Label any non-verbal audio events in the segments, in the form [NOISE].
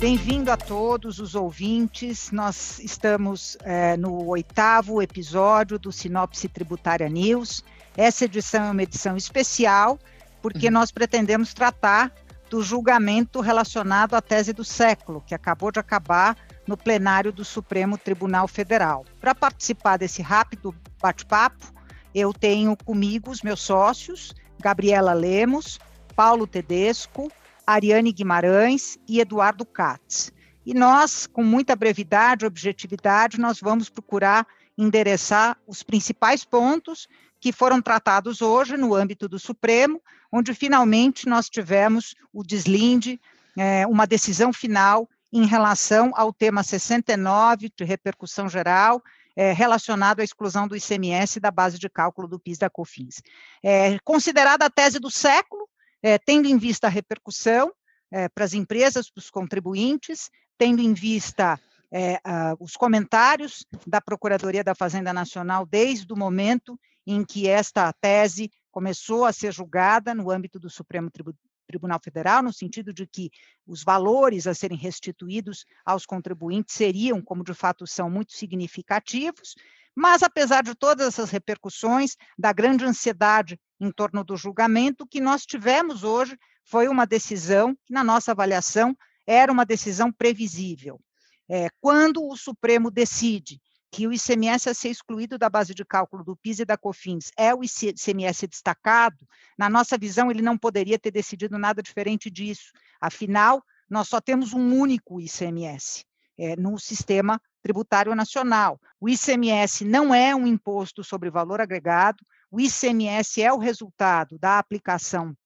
Bem-vindo a todos os ouvintes. Nós estamos é, no oitavo episódio do Sinopse Tributária News. Essa edição é uma edição especial, porque uhum. nós pretendemos tratar do julgamento relacionado à tese do século, que acabou de acabar no plenário do Supremo Tribunal Federal. Para participar desse rápido bate-papo, eu tenho comigo os meus sócios, Gabriela Lemos, Paulo Tedesco, Ariane Guimarães e Eduardo Katz. E nós, com muita brevidade e objetividade, nós vamos procurar endereçar os principais pontos que foram tratados hoje no âmbito do Supremo, onde finalmente nós tivemos o deslinde, é, uma decisão final em relação ao tema 69 de repercussão geral, é, relacionado à exclusão do ICMS da base de cálculo do PIS da COFINS. É, considerada a tese do século, é, tendo em vista a repercussão é, para as empresas, para os contribuintes, tendo em vista é, os comentários da Procuradoria da Fazenda Nacional desde o momento em que esta tese começou a ser julgada no âmbito do Supremo Tribunal Federal, no sentido de que os valores a serem restituídos aos contribuintes seriam, como de fato são, muito significativos, mas, apesar de todas essas repercussões, da grande ansiedade em torno do julgamento, o que nós tivemos hoje foi uma decisão que, na nossa avaliação, era uma decisão previsível. É, quando o Supremo decide que o ICMS a ser excluído da base de cálculo do PIS e da COFINS é o ICMS destacado, na nossa visão, ele não poderia ter decidido nada diferente disso. Afinal, nós só temos um único ICMS é, no sistema tributário nacional. O ICMS não é um imposto sobre valor agregado, o ICMS é o resultado da aplicação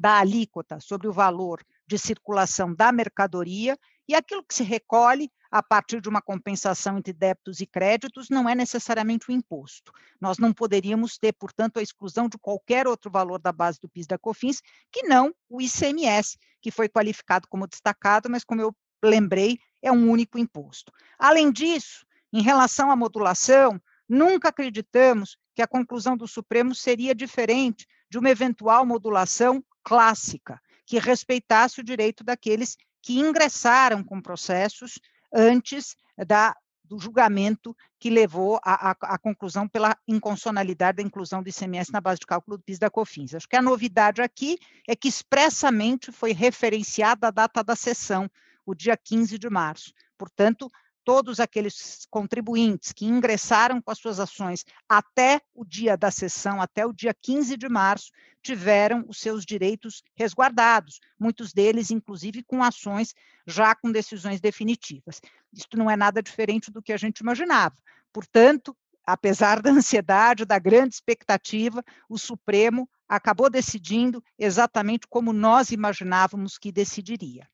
da alíquota sobre o valor de circulação da mercadoria e aquilo que se recolhe a partir de uma compensação entre débitos e créditos não é necessariamente o um imposto. Nós não poderíamos ter, portanto, a exclusão de qualquer outro valor da base do PIS da COFINS que não o ICMS, que foi qualificado como destacado, mas como eu lembrei, é um único imposto. Além disso, em relação à modulação, nunca acreditamos que a conclusão do Supremo seria diferente de uma eventual modulação clássica, que respeitasse o direito daqueles que ingressaram com processos antes da, do julgamento que levou à conclusão pela inconstitucionalidade da inclusão do ICMS na base de cálculo do PIS da COFINS. Acho que a novidade aqui é que expressamente foi referenciada a data da sessão, o dia 15 de março. Portanto, todos aqueles contribuintes que ingressaram com as suas ações até o dia da sessão, até o dia 15 de março, tiveram os seus direitos resguardados, muitos deles, inclusive, com ações já com decisões definitivas. Isto não é nada diferente do que a gente imaginava. Portanto, apesar da [LAUGHS] ansiedade, da grande expectativa, o Supremo acabou decidindo exatamente como nós imaginávamos que decidiria.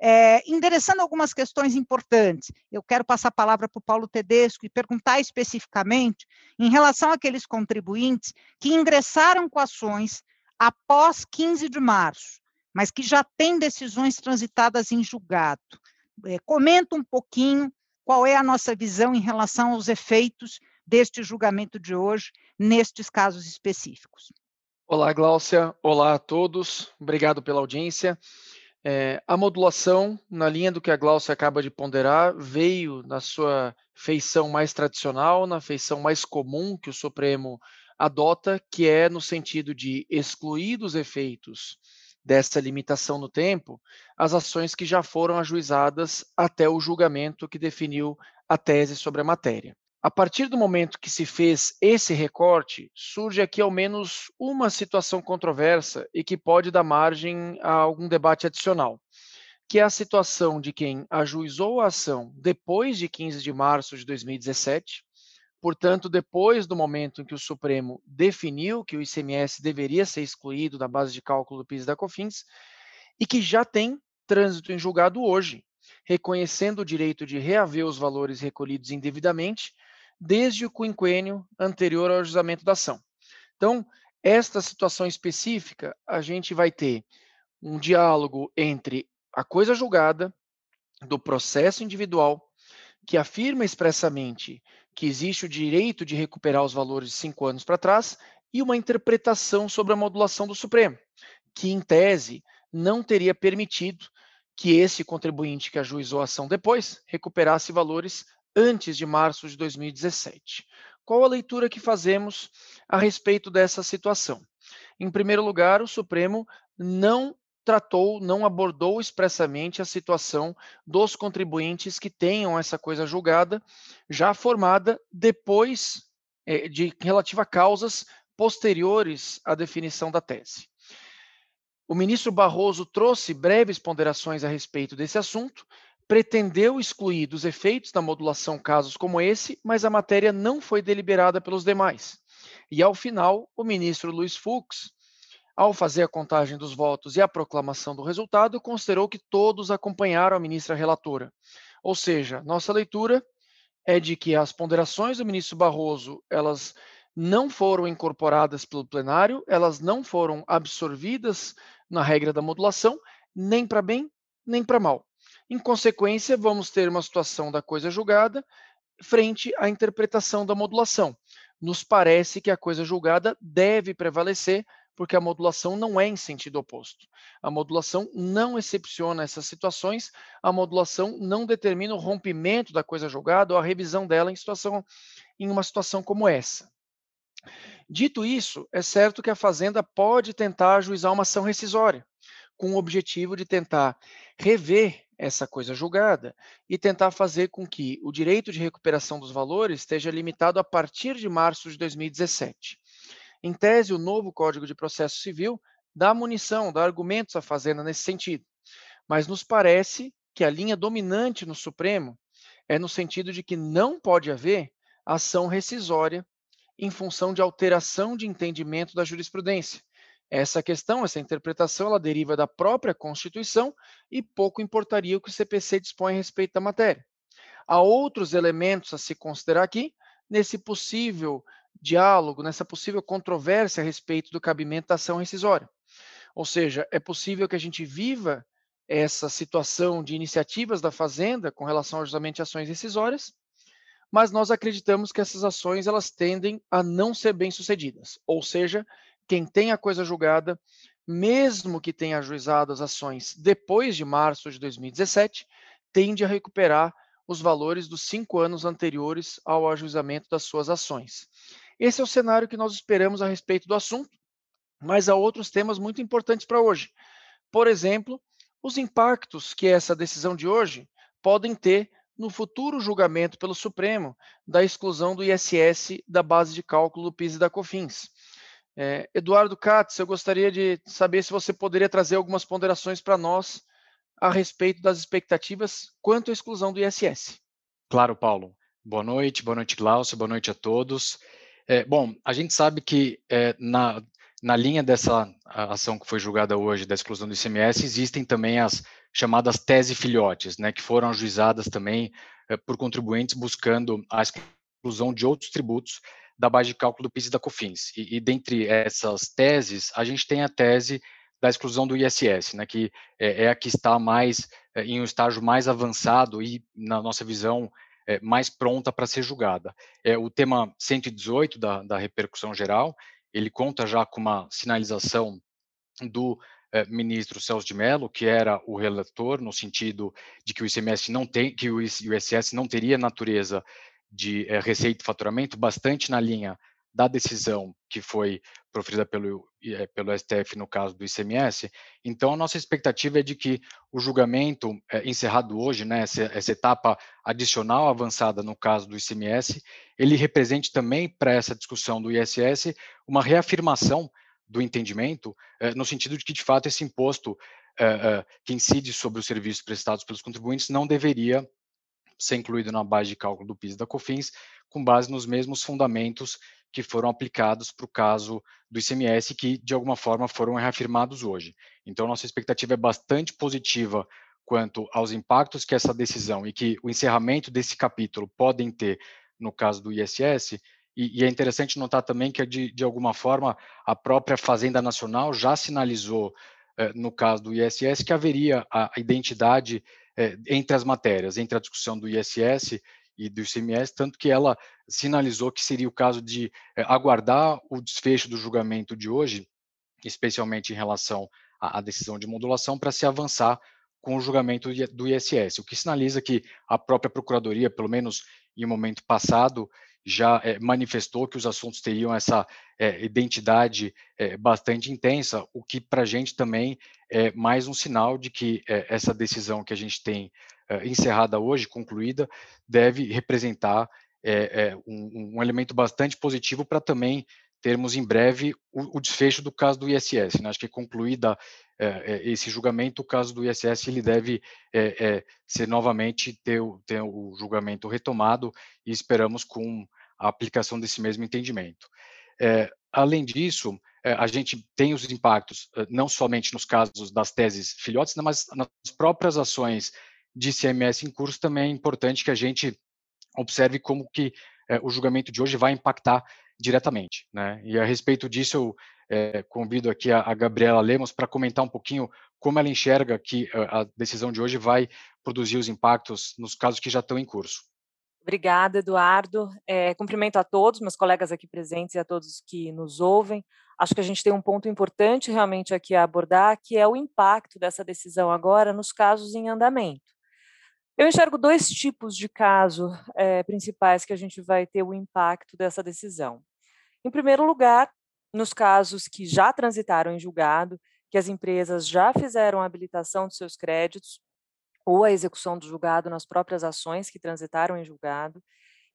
É, endereçando algumas questões importantes, eu quero passar a palavra para o Paulo Tedesco e perguntar especificamente em relação àqueles contribuintes que ingressaram com ações após 15 de março, mas que já têm decisões transitadas em julgado. É, comenta um pouquinho qual é a nossa visão em relação aos efeitos deste julgamento de hoje, nestes casos específicos. Olá, Gláucia. Olá a todos. Obrigado pela audiência. É, a modulação, na linha do que a Glaucia acaba de ponderar, veio na sua feição mais tradicional, na feição mais comum que o Supremo adota, que é no sentido de excluir dos efeitos dessa limitação no tempo as ações que já foram ajuizadas até o julgamento que definiu a tese sobre a matéria. A partir do momento que se fez esse recorte, surge aqui ao menos uma situação controversa e que pode dar margem a algum debate adicional, que é a situação de quem ajuizou a ação depois de 15 de março de 2017, portanto, depois do momento em que o Supremo definiu que o ICMS deveria ser excluído da base de cálculo do PIS da COFINS, e que já tem trânsito em julgado hoje, reconhecendo o direito de reaver os valores recolhidos indevidamente desde o quinquênio anterior ao ajustamento da ação. Então, esta situação específica, a gente vai ter um diálogo entre a coisa julgada, do processo individual, que afirma expressamente que existe o direito de recuperar os valores de cinco anos para trás, e uma interpretação sobre a modulação do Supremo, que, em tese, não teria permitido que esse contribuinte que ajuizou a ação depois recuperasse valores antes de março de 2017. Qual a leitura que fazemos a respeito dessa situação? Em primeiro lugar, o Supremo não tratou, não abordou expressamente a situação dos contribuintes que tenham essa coisa julgada já formada depois é, de relativa a causas posteriores à definição da tese. O ministro Barroso trouxe breves ponderações a respeito desse assunto, pretendeu excluir dos efeitos da modulação casos como esse, mas a matéria não foi deliberada pelos demais. E ao final, o ministro Luiz Fux, ao fazer a contagem dos votos e a proclamação do resultado, considerou que todos acompanharam a ministra relatora. Ou seja, nossa leitura é de que as ponderações do ministro Barroso, elas não foram incorporadas pelo plenário, elas não foram absorvidas na regra da modulação, nem para bem, nem para mal. Em consequência, vamos ter uma situação da coisa julgada frente à interpretação da modulação. Nos parece que a coisa julgada deve prevalecer, porque a modulação não é em sentido oposto. A modulação não excepciona essas situações, a modulação não determina o rompimento da coisa julgada ou a revisão dela em, situação, em uma situação como essa. Dito isso, é certo que a Fazenda pode tentar ajuizar uma ação rescisória, com o objetivo de tentar rever essa coisa julgada e tentar fazer com que o direito de recuperação dos valores esteja limitado a partir de março de 2017. Em tese, o novo Código de Processo Civil dá munição, dá argumentos à Fazenda nesse sentido, mas nos parece que a linha dominante no Supremo é no sentido de que não pode haver ação rescisória em função de alteração de entendimento da jurisprudência. Essa questão, essa interpretação, ela deriva da própria Constituição e pouco importaria o que o CPC dispõe a respeito da matéria. Há outros elementos a se considerar aqui nesse possível diálogo, nessa possível controvérsia a respeito do cabimento da ação rescisória. Ou seja, é possível que a gente viva essa situação de iniciativas da Fazenda com relação ao ajustamento de ações rescisórias, mas nós acreditamos que essas ações elas tendem a não ser bem-sucedidas. Ou seja, quem tem a coisa julgada, mesmo que tenha ajuizado as ações depois de março de 2017, tende a recuperar os valores dos cinco anos anteriores ao ajuizamento das suas ações. Esse é o cenário que nós esperamos a respeito do assunto, mas há outros temas muito importantes para hoje. Por exemplo, os impactos que essa decisão de hoje podem ter no futuro julgamento pelo Supremo da exclusão do ISS da base de cálculo do PIS e da COFINS. É, Eduardo Katz, eu gostaria de saber se você poderia trazer algumas ponderações para nós a respeito das expectativas quanto à exclusão do ISS. Claro, Paulo. Boa noite, boa noite, Glaucio, boa noite a todos. É, bom, a gente sabe que é, na, na linha dessa ação que foi julgada hoje da exclusão do ICMS, existem também as chamadas tese filhotes, né, que foram ajuizadas também é, por contribuintes buscando a exclusão de outros tributos da base de cálculo do PIS e da COFINS. E, e dentre essas teses, a gente tem a tese da exclusão do ISS, né, que é, é a que está mais é, em um estágio mais avançado e, na nossa visão, é, mais pronta para ser julgada. É o tema 118 da, da repercussão geral, ele conta já com uma sinalização do eh, ministro Celso de Mello, que era o relator, no sentido de que o ICMS não tem, que o ISS não teria natureza de eh, receita e faturamento, bastante na linha da decisão que foi proferida pelo, eh, pelo STF no caso do ICMS. Então, a nossa expectativa é de que o julgamento encerrado hoje, né, essa, essa etapa adicional avançada no caso do ICMS, ele represente também para essa discussão do ISS uma reafirmação do entendimento, eh, no sentido de que, de fato, esse imposto que incide sobre os serviços prestados pelos contribuintes não deveria ser incluído na base de cálculo do PIS da COFINS, com base nos mesmos fundamentos que foram aplicados para o caso do ICMS, que, de alguma forma, foram reafirmados hoje. Então, nossa expectativa é bastante positiva quanto aos impactos que essa decisão e que o encerramento desse capítulo podem ter no caso do ISS, e, e, é interessante notar também que, de, de alguma forma, a própria Fazenda Nacional já sinalizou, eh, no caso do ISS, que haveria a identidade eh, entre as matérias, entre a discussão do ISS e do ICMS, tanto que ela sinalizou que seria o caso de eh, aguardar o desfecho do julgamento de hoje, especialmente em relação à, à decisão de modulação, para se avançar com o julgamento do ISS, o que sinaliza que a própria Procuradoria, pelo menos em um momento passado, já é, manifestou que os assuntos teriam essa é, identidade é, bastante intensa, o que para a gente também é mais um sinal de que essa decisão que a gente tem encerrada hoje, concluída, deve representar um, um, elemento bastante positivo para também termos em breve o, o, desfecho do caso do ISS. Né? Acho que concluída esse julgamento, o caso do ISS ele deve ser novamente ter, ter o julgamento retomado e esperamos com a aplicação desse mesmo entendimento. É, além disso, é, a gente tem os impactos é, não somente nos casos das teses filhotes, né, mas nas próprias ações de CMS em curso também é importante que a gente observe como que o julgamento de hoje vai impactar diretamente. Né? E a respeito disso, eu convido aqui a, a Gabriela Lemos para comentar um pouquinho como ela enxerga que a decisão de hoje vai produzir os impactos nos casos que já estão em curso. Obrigada, Eduardo. É, cumprimento a todos, meus colegas aqui presentes e a todos que nos ouvem. Acho que a gente tem um ponto importante realmente aqui a abordar, que é o impacto dessa decisão agora nos casos em andamento. Eu enxergo dois tipos de caso é, principais que a gente vai ter o impacto dessa decisão. Em primeiro lugar, nos casos que já transitaram em julgado, que as empresas já fizeram a habilitação de seus créditos ou a execução do julgado nas próprias ações que transitaram em julgado,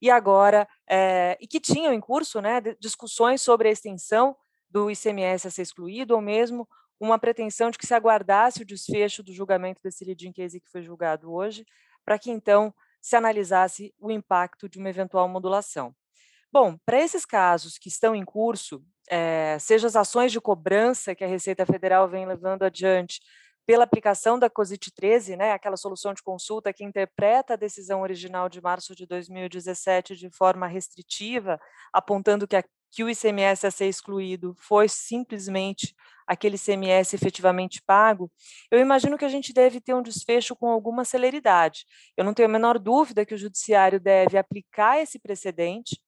e agora, é, e que tinham em curso né, discussões sobre a extensão do ICMS a ser excluído, ou mesmo uma pretensão de que se aguardasse o desfecho do julgamento desse leading case que foi julgado hoje, para que então se analisasse o impacto de uma eventual modulação. Bom, para esses casos que estão em curso, é, seja as ações de cobrança que a Receita Federal vem levando adiante, pela aplicação da COSIT 13, né, aquela solução de consulta que interpreta a decisão original de março de 2017 de forma restritiva, apontando que, a, que o ICMS a ser excluído foi simplesmente aquele ICMS efetivamente pago, eu imagino que a gente deve ter um desfecho com alguma celeridade. Eu não tenho a menor dúvida que o judiciário deve aplicar esse precedente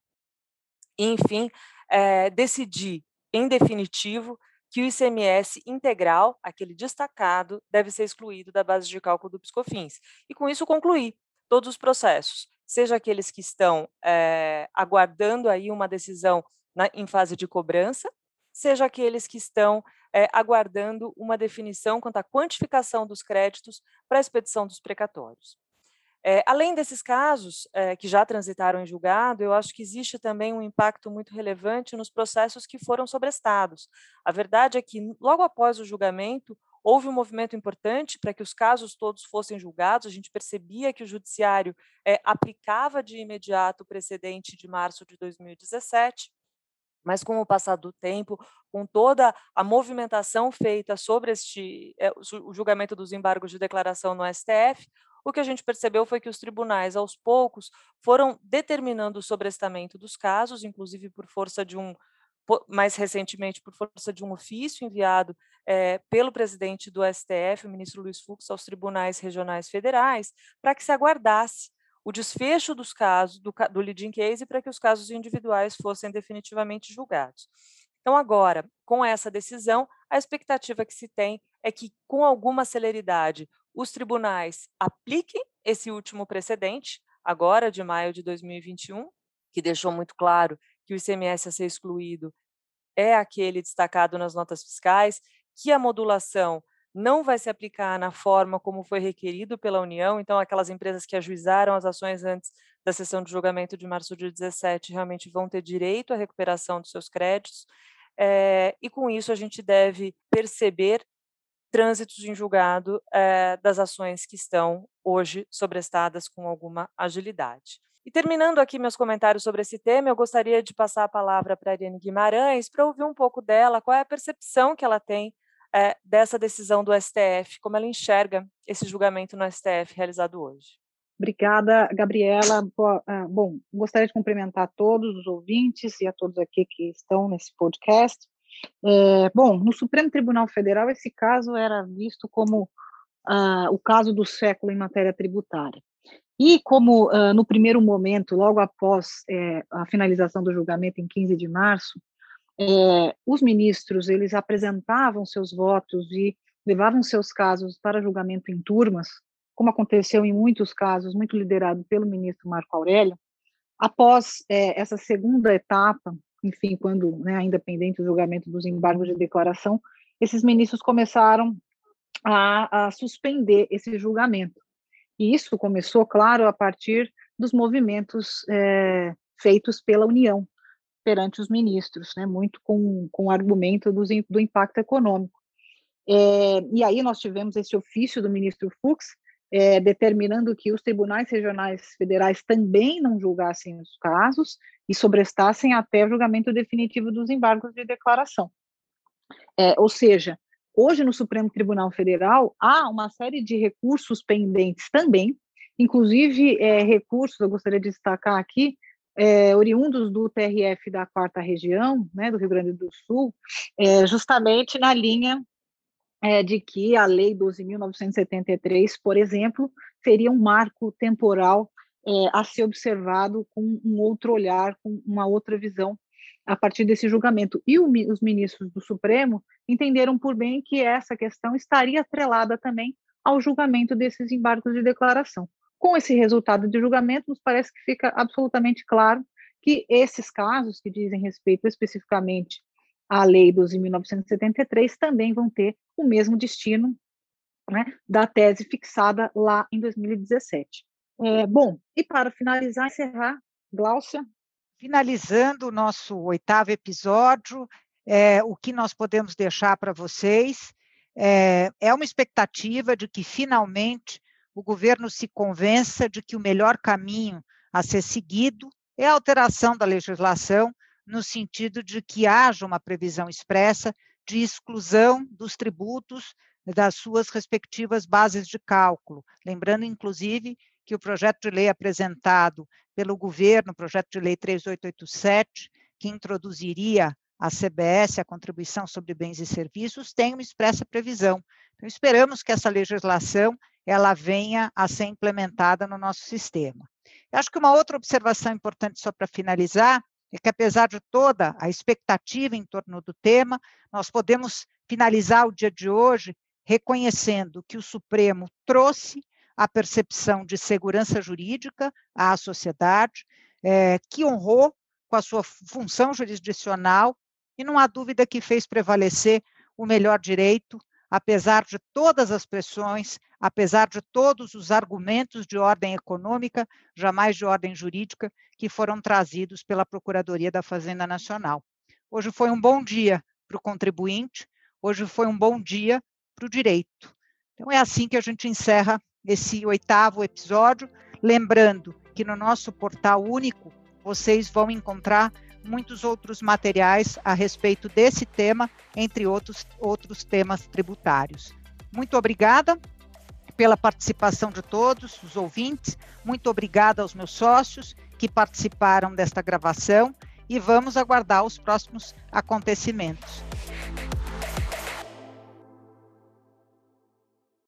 e, enfim, é, decidir, em definitivo, que o ICMS integral, aquele destacado, deve ser excluído da base de cálculo do Piscofins. E com isso concluir todos os processos, seja aqueles que estão é, aguardando aí uma decisão na, em fase de cobrança, seja aqueles que estão é, aguardando uma definição quanto à quantificação dos créditos para a expedição dos precatórios. É, além desses casos é, que já transitaram em julgado, eu acho que existe também um impacto muito relevante nos processos que foram sobrestados. A verdade é que, logo após o julgamento, houve um movimento importante para que os casos todos fossem julgados. A gente percebia que o judiciário é, aplicava de imediato o precedente de março de 2017. Mas com o passar do tempo, com toda a movimentação feita sobre este, o julgamento dos embargos de declaração no STF, o que a gente percebeu foi que os tribunais, aos poucos, foram determinando o sobrestamento dos casos, inclusive por força de um, mais recentemente, por força de um ofício enviado é, pelo presidente do STF, o ministro Luiz Fux, aos tribunais regionais federais, para que se aguardasse o desfecho dos casos, do, do leading case, para que os casos individuais fossem definitivamente julgados. Então, agora, com essa decisão, a expectativa que se tem é que, com alguma celeridade, os tribunais apliquem esse último precedente, agora de maio de 2021, que deixou muito claro que o ICMS a ser excluído é aquele destacado nas notas fiscais, que a modulação não vai se aplicar na forma como foi requerido pela União, então aquelas empresas que ajuizaram as ações antes da sessão de julgamento de março de 17 realmente vão ter direito à recuperação dos seus créditos, é, e com isso a gente deve perceber trânsitos em julgado é, das ações que estão hoje sobrestadas com alguma agilidade. E terminando aqui meus comentários sobre esse tema, eu gostaria de passar a palavra para a Ariane Guimarães para ouvir um pouco dela, qual é a percepção que ela tem é, dessa decisão do STF, como ela enxerga esse julgamento no STF realizado hoje. Obrigada, Gabriela. Ah, bom, gostaria de cumprimentar todos os ouvintes e a todos aqui que estão nesse podcast. É, bom, no Supremo Tribunal Federal, esse caso era visto como ah, o caso do século em matéria tributária. E como ah, no primeiro momento, logo após é, a finalização do julgamento em 15 de março, é, os ministros eles apresentavam seus votos e levavam seus casos para julgamento em turmas, como aconteceu em muitos casos, muito liderado pelo ministro Marco Aurélio, após é, essa segunda etapa, enfim, quando né, ainda pendente o julgamento dos embargos de declaração, esses ministros começaram a, a suspender esse julgamento. E isso começou, claro, a partir dos movimentos é, feitos pela União perante os ministros, né, muito com, o argumento do, do impacto econômico. É, e aí nós tivemos esse ofício do ministro Fux, é, determinando que os tribunais regionais federais também não julgassem os casos e sobrestassem até o julgamento definitivo dos embargos de declaração. É, ou seja, hoje no Supremo Tribunal Federal há uma série de recursos pendentes também, inclusive é, recursos, eu gostaria de destacar aqui, é, oriundos do TRF da quarta região, né, do Rio Grande do Sul, é, justamente na linha é, de que a Lei 12.973, por exemplo, seria um marco temporal é, a ser observado com um outro olhar, com uma outra visão a partir desse julgamento. E o, os ministros do Supremo entenderam por bem que essa questão estaria atrelada também ao julgamento desses embargos de declaração. Com esse resultado de julgamento, nos parece que fica absolutamente claro que esses casos que dizem respeito especificamente à Lei 12.973 também vão ter o mesmo destino né, da tese fixada lá em 2017. É, bom, e para finalizar, encerrar, Gláucia. Finalizando o nosso oitavo episódio, é, o que nós podemos deixar para vocês é, é uma expectativa de que finalmente o governo se convença de que o melhor caminho a ser seguido é a alteração da legislação no sentido de que haja uma previsão expressa de exclusão dos tributos das suas respectivas bases de cálculo. Lembrando, inclusive, que o projeto de lei apresentado pelo governo, o projeto de lei 3887, que introduziria a CBS, a contribuição sobre bens e serviços, tem uma expressa previsão. Então, esperamos que essa legislação ela venha a ser implementada no nosso sistema. Eu acho que uma outra observação importante, só para finalizar, é que, apesar de toda a expectativa em torno do tema, nós podemos finalizar o dia de hoje reconhecendo que o Supremo trouxe a percepção de segurança jurídica à sociedade, é, que honrou com a sua função jurisdicional e não há dúvida que fez prevalecer o melhor direito, apesar de todas as pressões, apesar de todos os argumentos de ordem econômica, jamais de ordem jurídica, que foram trazidos pela Procuradoria da Fazenda Nacional. Hoje foi um bom dia para o contribuinte, hoje foi um bom dia para o direito. Então, é assim que a gente encerra esse oitavo episódio, lembrando que no nosso portal único vocês vão encontrar muitos outros materiais a respeito desse tema, entre outros, outros temas tributários. Muito obrigada pela participação de todos os ouvintes, muito obrigada aos meus sócios que participaram desta gravação e vamos aguardar os próximos acontecimentos.